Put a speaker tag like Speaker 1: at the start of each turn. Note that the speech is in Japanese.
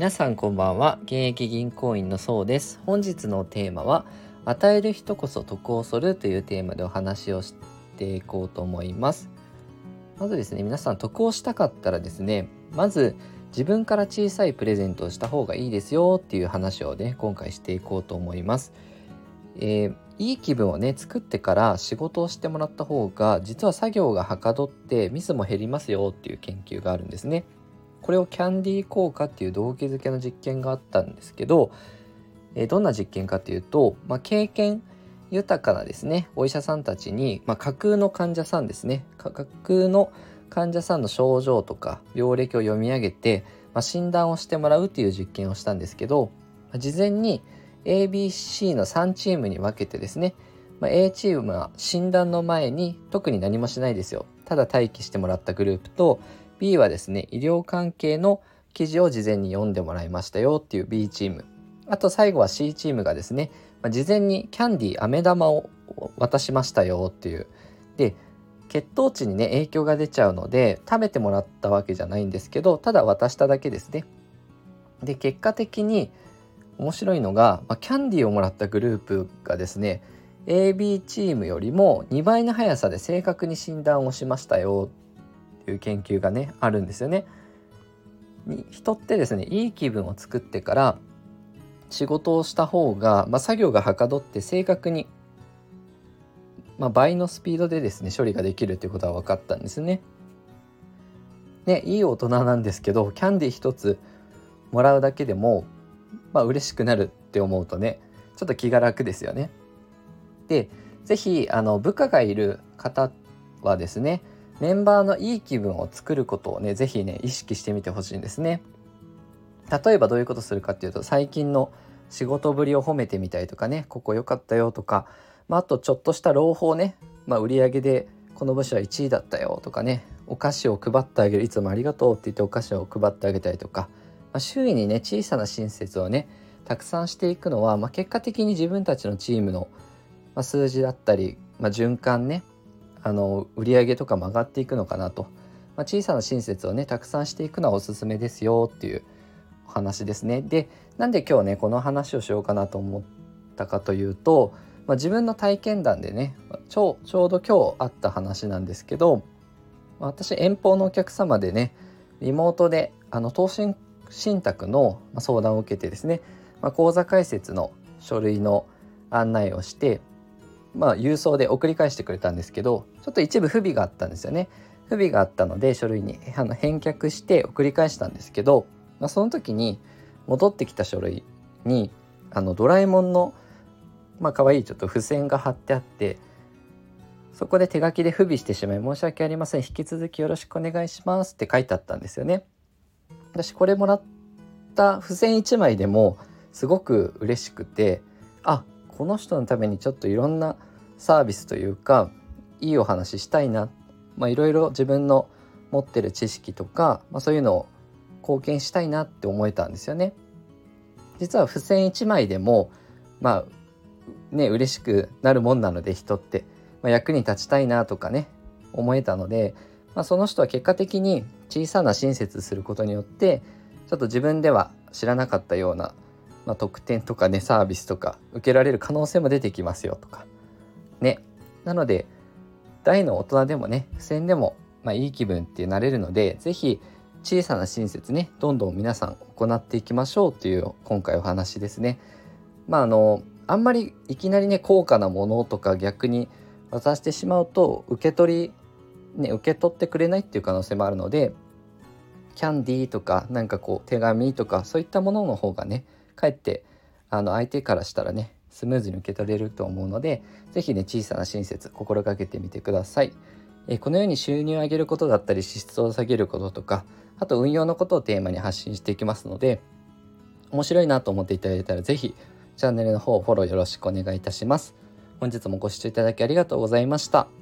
Speaker 1: 皆さんこんばんは。現役銀行員のそうです。本日のテーマは与える人こそ得をするというテーマでお話をしていこうと思います。まずですね皆さん得をしたかったらですねまず自分から小さいプレゼントをした方がいいですよっていう話をね今回していこうと思います。えー、いい気分をね作ってから仕事をしてもらった方が実は作業がはかどってミスも減りますよっていう研究があるんですね。これをキャンディー効果っていう動機づけの実験があったんですけど、えー、どんな実験かというと、まあ、経験豊かなですねお医者さんたちに、まあ、架空の患者さんですね架空の患者さんの症状とか病歴を読み上げて、まあ、診断をしてもらうっていう実験をしたんですけど、まあ、事前に ABC の3チームに分けてですね、まあ、A チームは診断の前に特に何もしないですよ。ただ待機してもらったグループと B はですね医療関係の記事を事前に読んでもらいましたよっていう B チーム。あと最後は C チームがですね、事前にキャンディー飴玉を渡しましたよっていう。で血糖値にね影響が出ちゃうので食べてもらったわけじゃないんですけどただ渡しただけですね。で結果的に面白いのが、まあ、キャンディーをもらったグループがですね AB チームよりも2倍の速さで正確に診断をしましたよっていう研究がねあるんですよね。人ってですねいい気分を作ってから仕事をした方が、まあ、作業がはかどって正確に、まあ、倍のスピードでですね処理ができるということは分かったんですね。ねいい大人なんですけどキャンディー1つもらうだけでもまあ嬉しくなるって思うとねちょっと気が楽ですよね。で是非あの部下がいる方はですねメンバーのいい気分を作ることをね是非ね意識してみてほしいんですね。例えばどういうことするかっていうと最近の仕事ぶりを褒めてみたりとかねここ良かったよとか、まあ、あとちょっとした朗報ね、まあ、売上でこの部署は1位だったよとかねお菓子を配ってあげるいつもありがとうって言ってお菓子を配ってあげたりとかまあ、周囲にね小さな親切をねたくさんしていくのは、まあ、結果的に自分たちのチームの、ま、数字だったり、ま、循環ねあの売り上げとかも上がっていくのかなと、まあ、小さな親切をねたくさんしていくのはおすすめですよっていうお話ですね。でなんで今日ねこの話をしようかなと思ったかというと、まあ、自分の体験談でねちょちょうど今日あった話なんですけど私遠方のお客様でねリモートであの投資信託の相談を受けてですね、まあ、口座開設の書類の案内をして、まあ、郵送で送り返してくれたんですけどちょっと一部不備があったんですよね。不備があったので書類にあの返却して送り返したんですけど、まあ、その時に戻ってきた書類にあのドラえもんのまあ可愛いちょっと付箋が貼ってあってそこで手書きで不備してしまい申し訳ありません引き続きよろしくお願いしますって書いてあったんですよね。私これもらった付箋1枚でもすごく嬉しくてあこの人のためにちょっといろんなサービスというかいいお話ししたいな、まあ、いろいろ自分の持ってる知識とか、まあ、そういうのを貢献したいなって思えたんですよね。実は付箋1枚でもまあね嬉しくなるもんなので人って、まあ、役に立ちたいなとかね思えたのでまあ、その人は結果的に小さな親切することによってちょっと自分では知らなかったような、まあ、特典とかねサービスとか受けられる可能性も出てきますよとかねなので大の大人でもね付箋でも、まあ、いい気分ってなれるので是非小さな親切ねどんどん皆さん行っていきましょうという今回お話ですね。まああのあんまりいきなりね高価なものとか逆に渡してしまうと受け取りね、受け取ってくれないっていう可能性もあるのでキャンディーとかなんかこう手紙とかそういったものの方がねかえってあの相手からしたらねスムーズに受け取れると思うので是非ね小さな親切心がけてみてください。えこのように収入を上げることだったり支出を下げることとかあと運用のことをテーマに発信していきますので面白いなと思っていただいたら是非チャンネルの方フォローよろしくお願いいたします。本日もご視聴いただきありがとうございました。